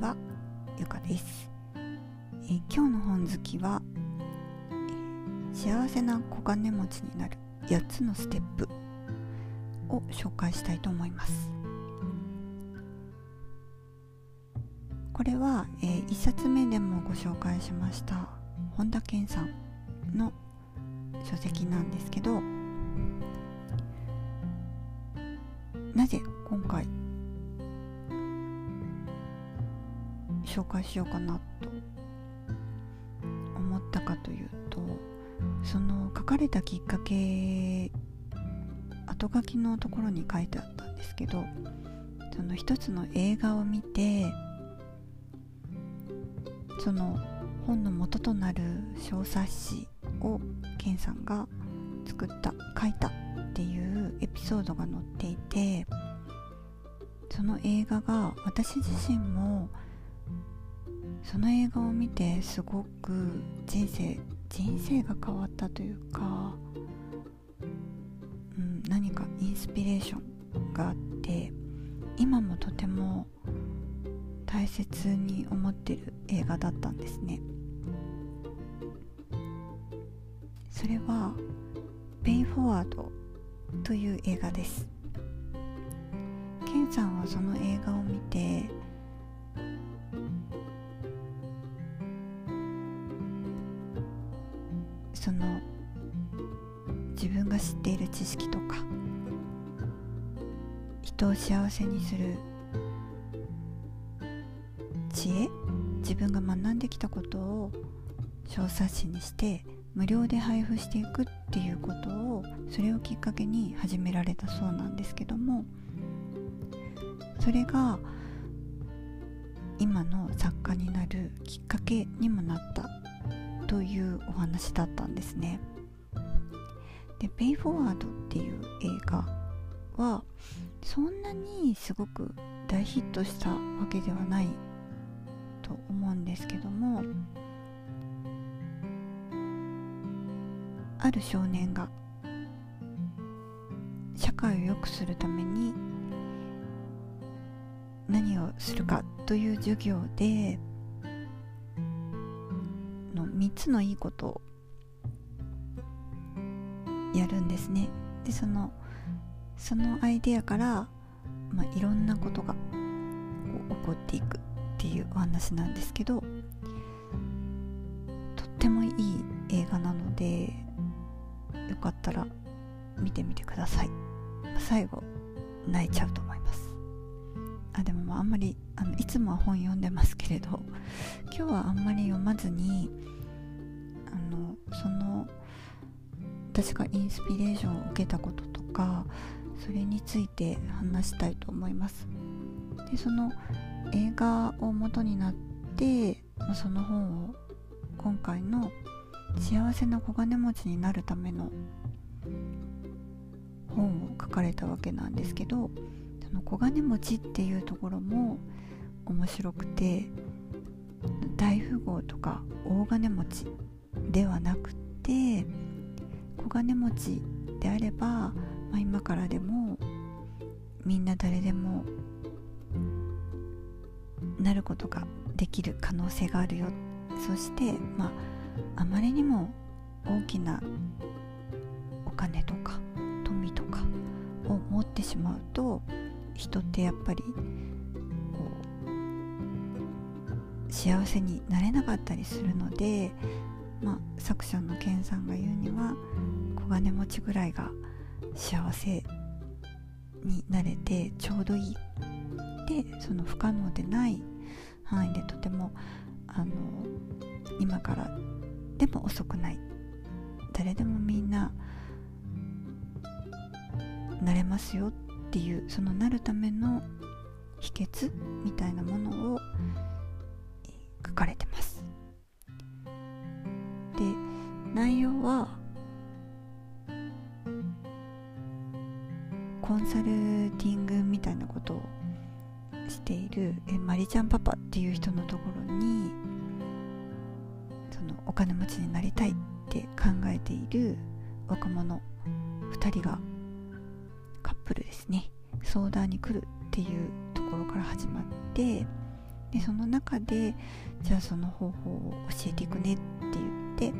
はゆかです、え、今日の本好きは、え、幸せな小金持ちになる8つのステップを紹介したいと思います。これは、えー、1冊目でもご紹介しました本田健さんの書籍なんですけどなぜ今回紹介しようかなと思ったかというとその書かれたきっかけ後書きのところに書いてあったんですけどその一つの映画を見てその本の元となる小冊子をケンさんが作った書いたっていうエピソードが載っていてその映画が私自身もその映画を見てすごく人生人生が変わったというか、うん、何かインスピレーションがあって今もとても大切に思ってる映画だったんですね。それは「ペイフォワード」という映画です。ケンさんはその映画を見て人を幸せにする。知恵？自分が学んできたことを小冊子にして無料で配布していくっていうことをそれをきっかけに始められたそうなんですけどもそれが今の作家になるきっかけにもなったというお話だったんですね。で「ペイフォワード」っていう映画はそんなにすごく大ヒットしたわけではないと思うんですけどもある少年が社会を良くするために何をするかという授業での3つのいいことをやるんですね。でそのそのアイデアから、まあ、いろんなことが起こっていくっていうお話なんですけどとってもいい映画なのでよかったら見てみてください。最後泣いちゃうと思います。あでもまああんまりあのいつもは本読んでますけれど今日はあんまり読まずにあのその私がインスピレーションを受けたこととかそれについて話したいと思います。でその映画を元になってその本を今回の幸せな小金持ちになるための本を書かれたわけなんですけどその小金持ちっていうところも面白くて大富豪とか大金持ちではなくて小金持ちであれば、まあ、今からでもみんな誰でもなることができる可能性があるよ。そしてまああまりにも大きなお金とか富とかを持ってしまうと人ってやっぱりこう幸せになれなかったりするのでまあ、作者のケンさんが言うには小金持ちぐらいが幸せになれてちょうどいいでその不可能でない範囲でとてもあの今からでも遅くない。誰でもみんななれますよっていうそのなるための秘訣みたいなものを書かれてます。で内容はコンサルティングみたいなことをしているえマリちゃんパパっていう人のところにそのお金持ちになりたいって考えている若者2人がカップルですね。相談に来るっていうところから始まってでその中でじゃあその方法を教えていくねって言って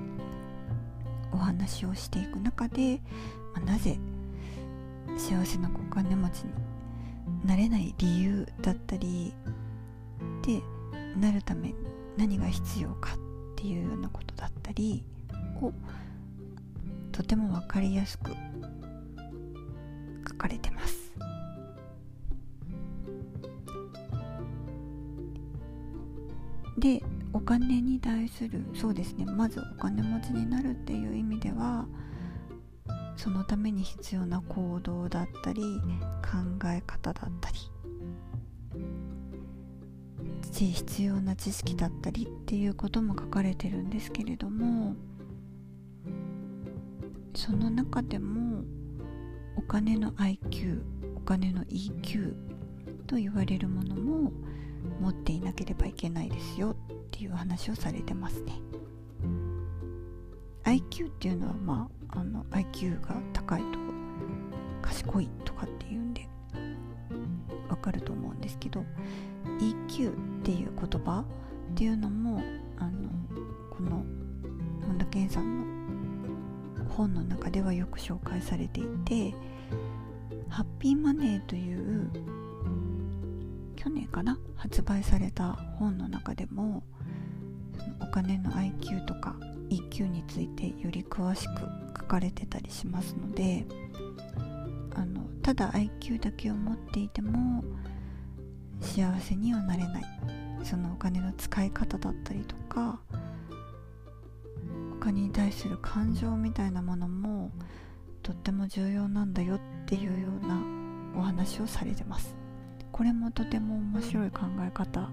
お話をしていく中で、まあ、なぜ幸せなお金持ちになれない理由だったりでなるために何が必要かっていうようなことだったりをとても分かりやすく書かれてます。でお金に対するそうですねまずお金持ちになるっていう意味ではそのために必要な行動だったり考え方だったり必要な知識だったりっていうことも書かれてるんですけれどもその中でもお金の IQ お金の EQ と言われるものも持っていなければいけないですよっていう話をされてますね IQ っていうのはまああの IQ が高いと賢いとかっていうんでわかると思うんですけど EQ っていう言葉っていうのもあのこの本田健さんの本の中ではよく紹介されていてハッピーマネーという去年かな発売された本の中でもお金の IQ とか EQ についてより詳しく書かれてたりしますのであのただ IQ だけを持っていても幸せにはなれない。そのお金の使い方だったりとかお金に対する感情みたいなものもとっても重要なんだよっていうようなお話をされてます。これもとても面白い考え方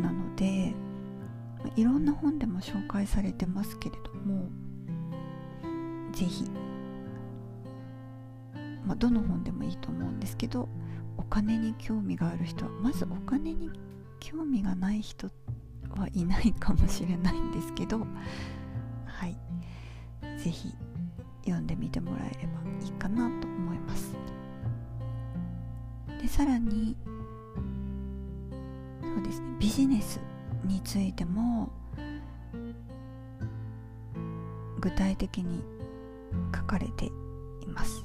なのでいろんな本でも紹介されてますけれども是非、まあ、どの本でもいいと思うんですけどお金に興味がある人はまずお金に興味がない人はいないかもしれないんですけどはい。是非読んでみてもらえればいいかなと思います。でさらにそうですねビジネスについても具体的に書かれています。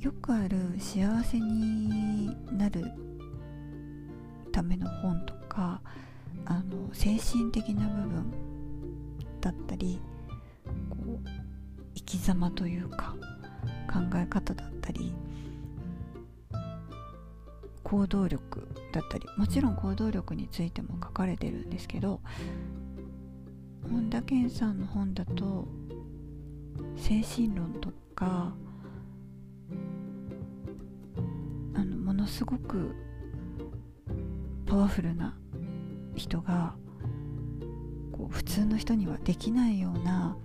よくある幸せになるための本とかあの精神的な部分だったりこう生き様というか考え方だったり行動力だったりもちろん行動力についても書かれてるんですけど本田健さんの本だと精神論とかあのものすごくパワフルな人がこう普通の人にはできないような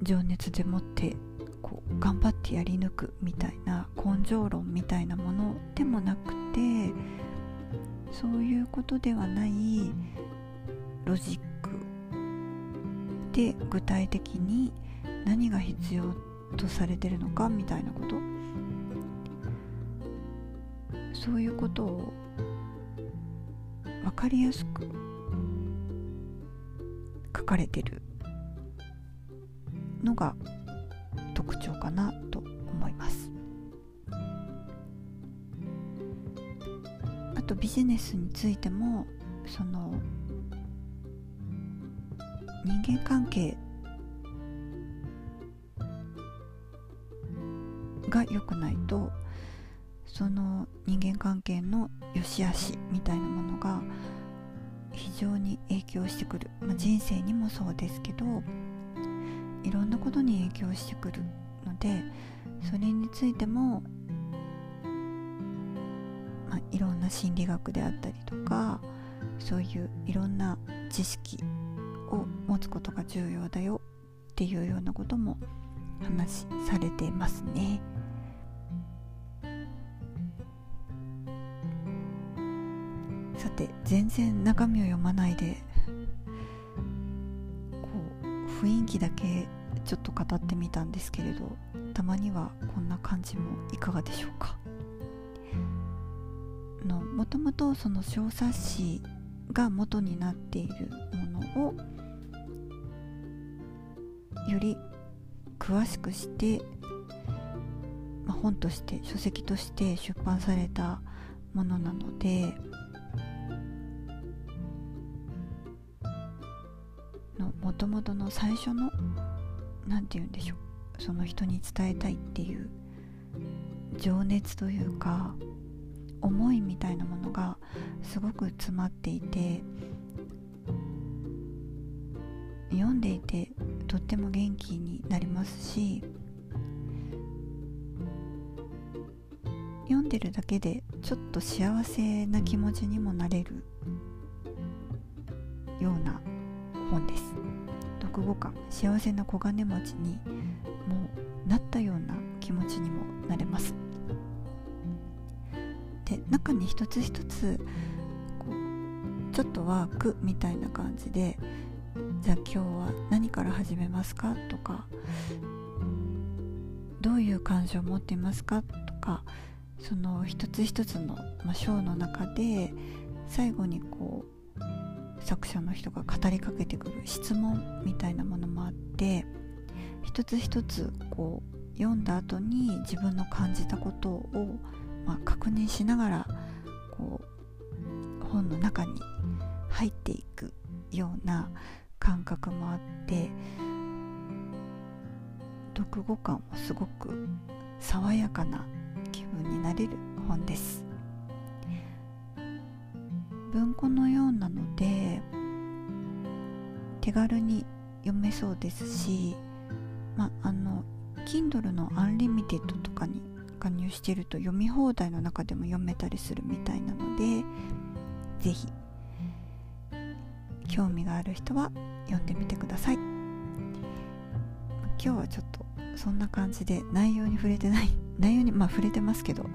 情熱でもってこう頑張ってやり抜くみたいな根性論みたいなものでもなくてそういうことではない。ロジックで具体的に何が必要とされてるのかみたいなこと。そういうことを分かりやすく書かれてるのがかなと思います。あとビジネスについてもその人間関係が良くないとその人間関係の良し悪しみたいなものが非常に影響してくる、まあ、人生にもそうですけどいろんなことに影響してくる。のでそれについても、まあ、いろんな心理学であったりとかそういういろんな知識を持つことが重要だよっていうようなことも話されてますね。さて全然中身を読まないでこう雰囲気だけ語ってみたんですけれどたまにはこんな感じもいかがでしょうか？のもともとその小冊子が元になっているものをより詳しくして、まあ、本として書籍として出版されたものなのでのもともとの最初の何て言うんでしょう。その人に伝えたいっていう情熱というか思いみたいなものがすごく詰まっていて読んでいてとっても元気になりますし読んでるだけでちょっと幸せな気持ちにもなれるような本です。後感幸せな小金持ちにもうなったような気持ちにもなれます。で中に一つ一つこうちょっとワークみたいな感じでじゃあ今日は何から始めますか？とかどういう感情を持っていますか？とかその一つ一つの、まあ、章の中で最後にこう作者の人が語りかけてくる質問みたいなものもあって一つ一つこう読んだ後に自分の感じたことをまあ、確認しながらこう本の中に入っていくような感覚もあって読後感もすごく爽やかな気分になれる本です。文庫のようなので手軽に読めそうですしまああの Kindle の Unlimited とかに加入してると読み放題の中でも読めたりするみたいなので是非興味がある人は読んでみてください。今日はちょっとそんな感じで内容に触れてない内容にまあ触れてますけど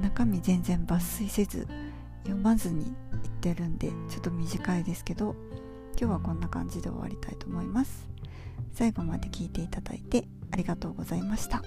中身全然抜粋せず読まずにってるんでちょっと短いですけど今日はこんな感じで終わりたいと思います最後まで聞いていただいてありがとうございました。